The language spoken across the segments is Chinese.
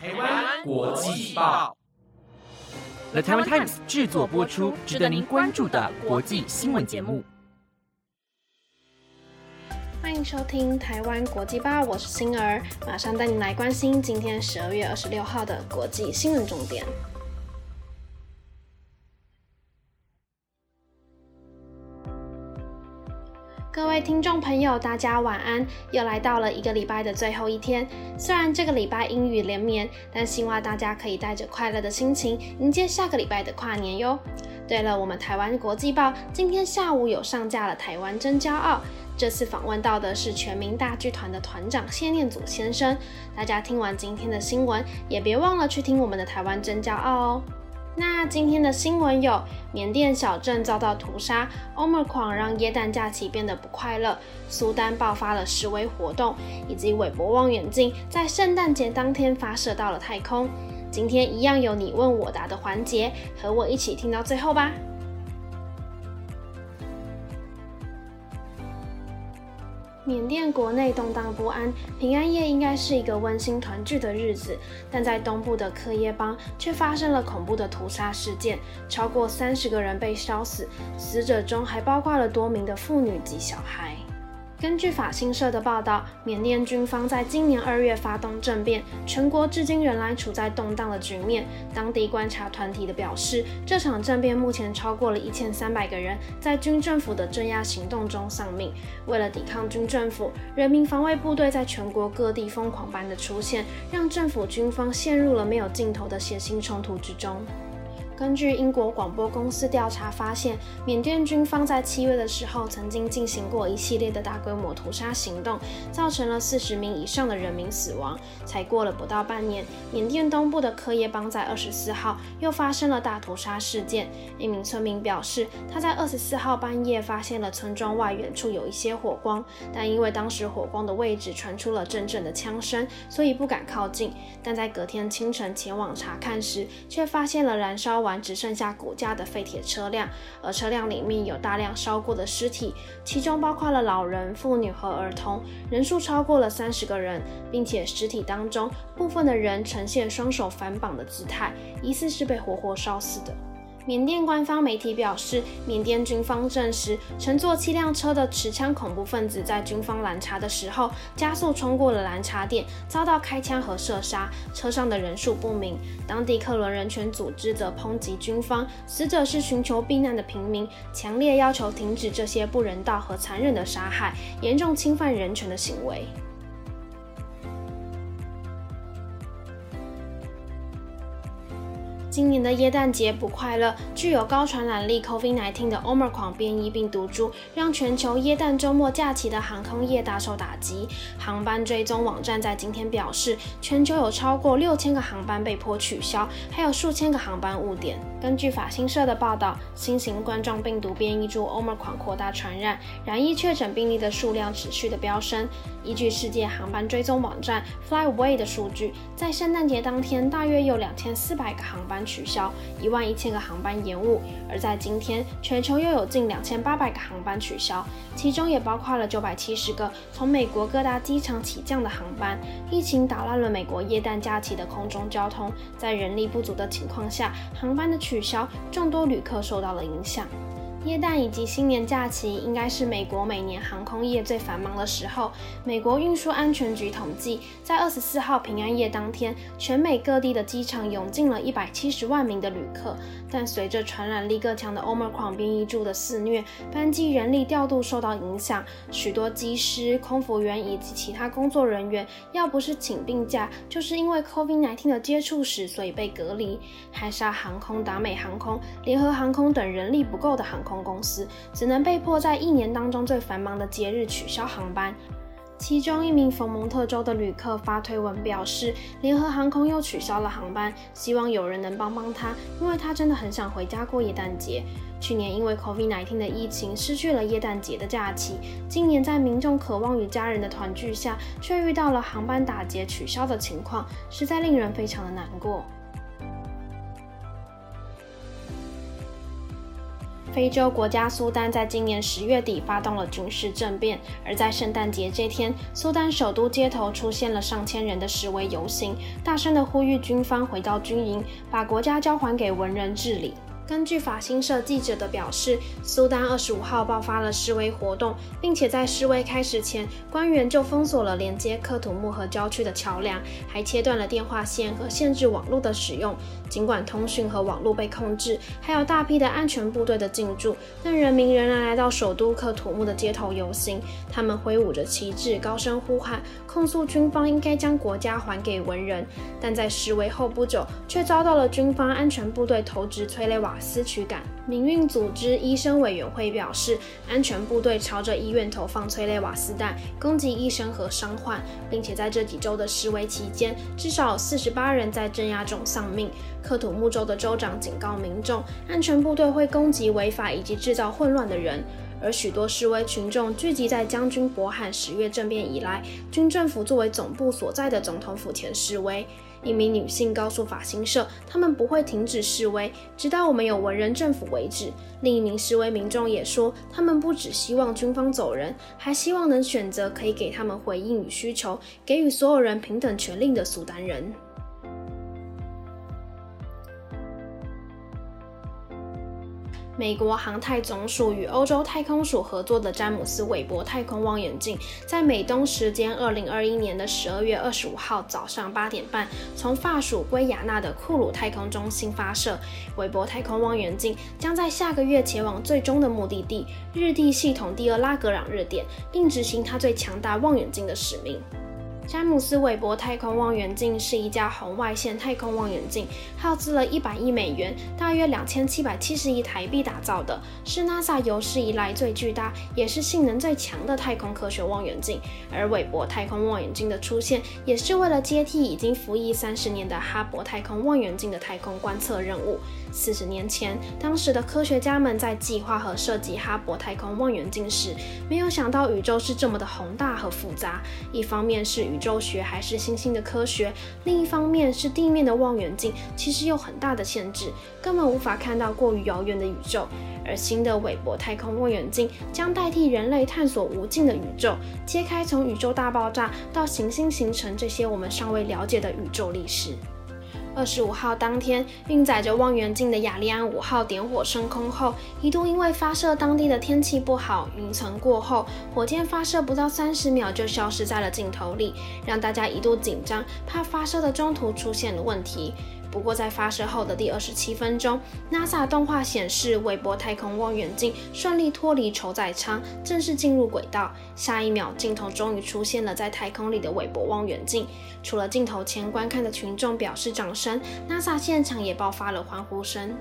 台湾国际报，The Taiwan Times 制作播出，值得您关注的国际新闻节目。欢迎收听《台湾国际报》，我是星儿，马上带您来关心今天十二月二十六号的国际新闻重点。各位听众朋友，大家晚安！又来到了一个礼拜的最后一天，虽然这个礼拜阴雨连绵，但希望大家可以带着快乐的心情迎接下个礼拜的跨年哟。对了，我们台湾国际报今天下午有上架了《台湾真骄傲》，这次访问到的是全民大剧团的团长谢念祖先生。大家听完今天的新闻，也别忘了去听我们的《台湾真骄傲》哦。那今天的新闻有：缅甸小镇遭到屠杀，omer 狂让耶诞假期变得不快乐，苏丹爆发了示威活动，以及韦伯望远镜在圣诞节当天发射到了太空。今天一样有你问我答的环节，和我一起听到最后吧。缅甸国内动荡不安，平安夜应该是一个温馨团聚的日子，但在东部的克耶邦却发生了恐怖的屠杀事件，超过三十个人被烧死，死者中还包括了多名的妇女及小孩。根据法新社的报道，缅甸军方在今年二月发动政变，全国至今仍然处在动荡的局面。当地观察团体的表示，这场政变目前超过了一千三百个人在军政府的镇压行动中丧命。为了抵抗军政府，人民防卫部队在全国各地疯狂般的出现，让政府军方陷入了没有尽头的血腥冲突之中。根据英国广播公司调查发现，缅甸军方在七月的时候曾经进行过一系列的大规模屠杀行动，造成了四十名以上的人民死亡。才过了不到半年，缅甸东部的克耶邦在二十四号又发生了大屠杀事件。一名村民表示，他在二十四号半夜发现了村庄外远处有一些火光，但因为当时火光的位置传出了阵阵的枪声，所以不敢靠近。但在隔天清晨前往查看时，却发现了燃烧。只剩下骨架的废铁车辆，而车辆里面有大量烧过的尸体，其中包括了老人、妇女和儿童，人数超过了三十个人，并且尸体当中部分的人呈现双手反绑的姿态，疑似是被活活烧死的。缅甸官方媒体表示，缅甸军方证实，乘坐七辆车的持枪恐怖分子在军方拦查的时候，加速冲过了拦查点，遭到开枪和射杀，车上的人数不明。当地克伦人权组织则抨击军方，死者是寻求避难的平民，强烈要求停止这些不人道和残忍的杀害，严重侵犯人权的行为。今年的耶诞节不快乐，具有高传染力 COVID-19 的 Omicron 变异病毒株，让全球耶诞周末假期的航空业大受打击。航班追踪网站在今天表示，全球有超过六千个航班被迫取消，还有数千个航班误点。根据法新社的报道，新型冠状病毒变异株 Omicron 扩大传染，染疫确诊病例的数量持续的飙升。依据世界航班追踪网站 Flyway 的数据，在圣诞节当天，大约有两千四百个航班取消，一万一千个航班延误；而在今天，全球又有近两千八百个航班取消，其中也包括了九百七十个从美国各大机场起降的航班。疫情打乱了美国耶诞假期的空中交通，在人力不足的情况下，航班的取消，众多旅客受到了影响。耶诞以及新年假期应该是美国每年航空业最繁忙的时候。美国运输安全局统计，在二十四号平安夜当天，全美各地的机场涌进了一百七十万名的旅客。但随着传染力更强的 Omicron 变异株的肆虐，班机人力调度受到影响，许多机师、空服员以及其他工作人员，要不是请病假，就是因为 COVID-19 的接触史，所以被隔离。海沙航空、达美航空、联合航空等人力不够的航空公司，只能被迫在一年当中最繁忙的节日取消航班。其中一名佛蒙特州的旅客发推文表示，联合航空又取消了航班，希望有人能帮帮他，因为他真的很想回家过耶诞节。去年因为 COVID-19 的疫情失去了耶诞节的假期，今年在民众渴望与家人的团聚下，却遇到了航班打劫取消的情况，实在令人非常的难过。非洲国家苏丹在今年十月底发动了军事政变，而在圣诞节这天，苏丹首都街头出现了上千人的示威游行，大声的呼吁军方回到军营，把国家交还给文人治理。根据法新社记者的表示，苏丹二十五号爆发了示威活动，并且在示威开始前，官员就封锁了连接克土木和郊区的桥梁，还切断了电话线和限制网络的使用。尽管通讯和网络被控制，还有大批的安全部队的进驻，但人民仍然来到首都克土木的街头游行。他们挥舞着旗帜，高声呼喊，控诉军方应该将国家还给文人。但在示威后不久，却遭到了军方安全部队投掷催泪瓦。斯驱赶。民运组织医生委员会表示，安全部队朝着医院投放催泪瓦斯弹，攻击医生和伤患，并且在这几周的示威期间，至少四十八人在镇压中丧命。克土木州的州长警告民众，安全部队会攻击违法以及制造混乱的人。而许多示威群众聚集在将军伯罕十月政变以来军政府作为总部所在的总统府前示威。一名女性告诉法新社，他们不会停止示威，直到我们有文人政府为止。另一名示威民众也说，他们不只希望军方走人，还希望能选择可以给他们回应与需求，给予所有人平等权利的苏丹人。美国航太总署与欧洲太空署合作的詹姆斯·韦伯太空望远镜，在美东时间二零二一年的十二月二十五号早上八点半，从法属圭亚那的库鲁太空中心发射。韦伯太空望远镜将在下个月前往最终的目的地——日地系统第二拉格朗日点，并执行它最强大望远镜的使命。詹姆斯·韦伯太空望远镜是一家红外线太空望远镜，耗资了一百亿美元，大约两千七百七十亿台币打造的，是 NASA 有史以来最巨大，也是性能最强的太空科学望远镜。而韦伯太空望远镜的出现，也是为了接替已经服役三十年的哈勃太空望远镜的太空观测任务。四十年前，当时的科学家们在计划和设计哈勃太空望远镜时，没有想到宇宙是这么的宏大和复杂。一方面是宇宇宙学还是星星的科学，另一方面是地面的望远镜其实有很大的限制，根本无法看到过于遥远的宇宙。而新的韦伯太空望远镜将代替人类探索无尽的宇宙，揭开从宇宙大爆炸到行星形成这些我们尚未了解的宇宙历史。二十五号当天，运载着望远镜的亚利安五号点火升空后，一度因为发射当地的天气不好，云层过后，火箭发射不到三十秒就消失在了镜头里，让大家一度紧张，怕发射的中途出现了问题。不过，在发射后的第二十七分钟，NASA 动画显示，韦伯太空望远镜顺利脱离承载舱，正式进入轨道。下一秒，镜头终于出现了在太空里的韦伯望远镜。除了镜头前观看的群众表示掌声，NASA 现场也爆发了欢呼声。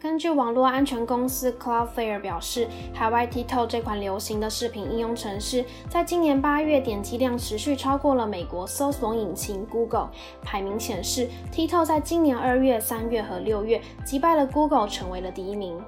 根据网络安全公司 Cloudflare 表示，海外 TikTok 这款流行的视频应用程式，在今年八月点击量持续超过了美国搜索引擎 Google。排名显示，TikTok 在今年二月、三月和六月击败了 Google，成为了第一名。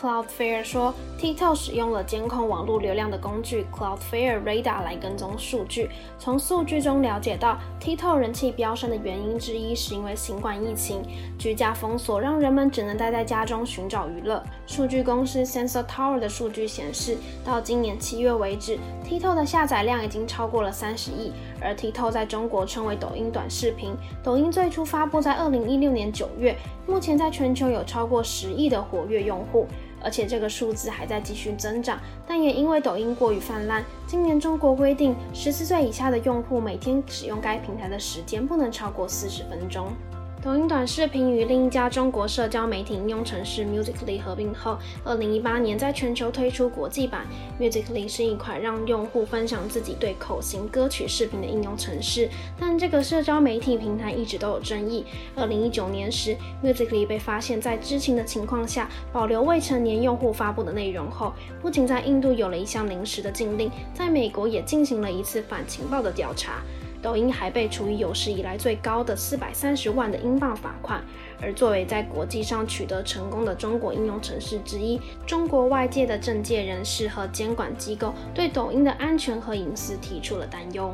Cloudflare 说，TikTok 使用了监控网络流量的工具 Cloudflare Radar 来跟踪数据。从数据中了解到，TikTok 人气飙升的原因之一是因为新冠疫情居家封锁，让人们只能待在家中寻找娱乐。数据公司 Sensor Tower 的数据显示，到今年七月为止，TikTok 的下载量已经超过了三十亿。而 TikTok 在中国称为抖音短视频，抖音最初发布在二零一六年九月，目前在全球有超过十亿的活跃用户。而且这个数字还在继续增长，但也因为抖音过于泛滥，今年中国规定十四岁以下的用户每天使用该平台的时间不能超过四十分钟。抖音短视频与另一家中国社交媒体应用程式 Musically 合并后，二零一八年在全球推出国际版。Musically 是一款让用户分享自己对口型歌曲视频的应用程式，但这个社交媒体平台一直都有争议。二零一九年时，Musically 被发现在知情的情况下保留未成年用户发布的内容后，不仅在印度有了一项临时的禁令，在美国也进行了一次反情报的调查。抖音还被处以有史以来最高的四百三十万的英镑罚款。而作为在国际上取得成功的中国应用城市之一，中国外界的政界人士和监管机构对抖音的安全和隐私提出了担忧。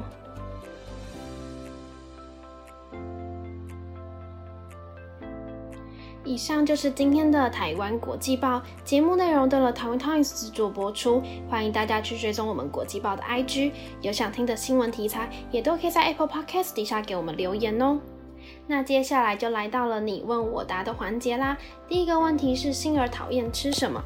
以上就是今天的台湾国际报节目内容，都了台湾 Times 制作播出。欢迎大家去追踪我们国际报的 IG，有想听的新闻题材，也都可以在 Apple Podcast 底下给我们留言哦。那接下来就来到了你问我答的环节啦。第一个问题是：星儿讨厌吃什么？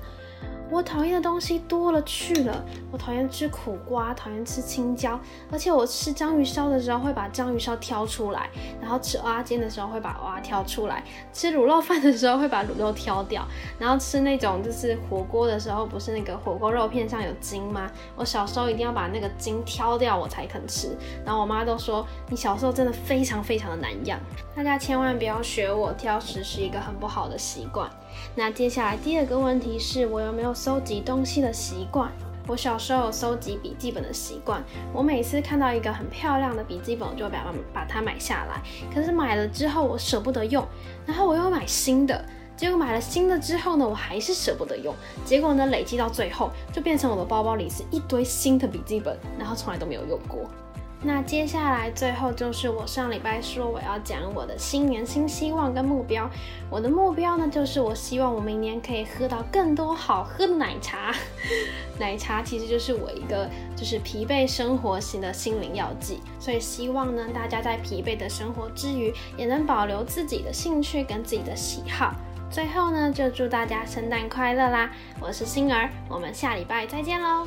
我讨厌的东西多了去了，我讨厌吃苦瓜，讨厌吃青椒，而且我吃章鱼烧的时候会把章鱼烧挑出来，然后吃蚵仔煎的时候会把蚵仔挑出来，吃卤肉饭的时候会把卤肉挑掉，然后吃那种就是火锅的时候，不是那个火锅肉片上有筋吗？我小时候一定要把那个筋挑掉我才肯吃，然后我妈都说你小时候真的非常非常的难养，大家千万不要学我，挑食是一个很不好的习惯。那接下来第二个问题是我有没有收集东西的习惯？我小时候有收集笔记本的习惯，我每次看到一个很漂亮的笔记本，就会把它把它买下来。可是买了之后我舍不得用，然后我又买新的，结果买了新的之后呢，我还是舍不得用，结果呢累积到最后就变成我的包包里是一堆新的笔记本，然后从来都没有用过。那接下来最后就是我上礼拜说我要讲我的新年新希望跟目标。我的目标呢，就是我希望我明年可以喝到更多好喝的奶茶。奶茶其实就是我一个就是疲惫生活型的心灵药剂，所以希望呢大家在疲惫的生活之余，也能保留自己的兴趣跟自己的喜好。最后呢，就祝大家圣诞快乐啦！我是星儿，我们下礼拜再见喽。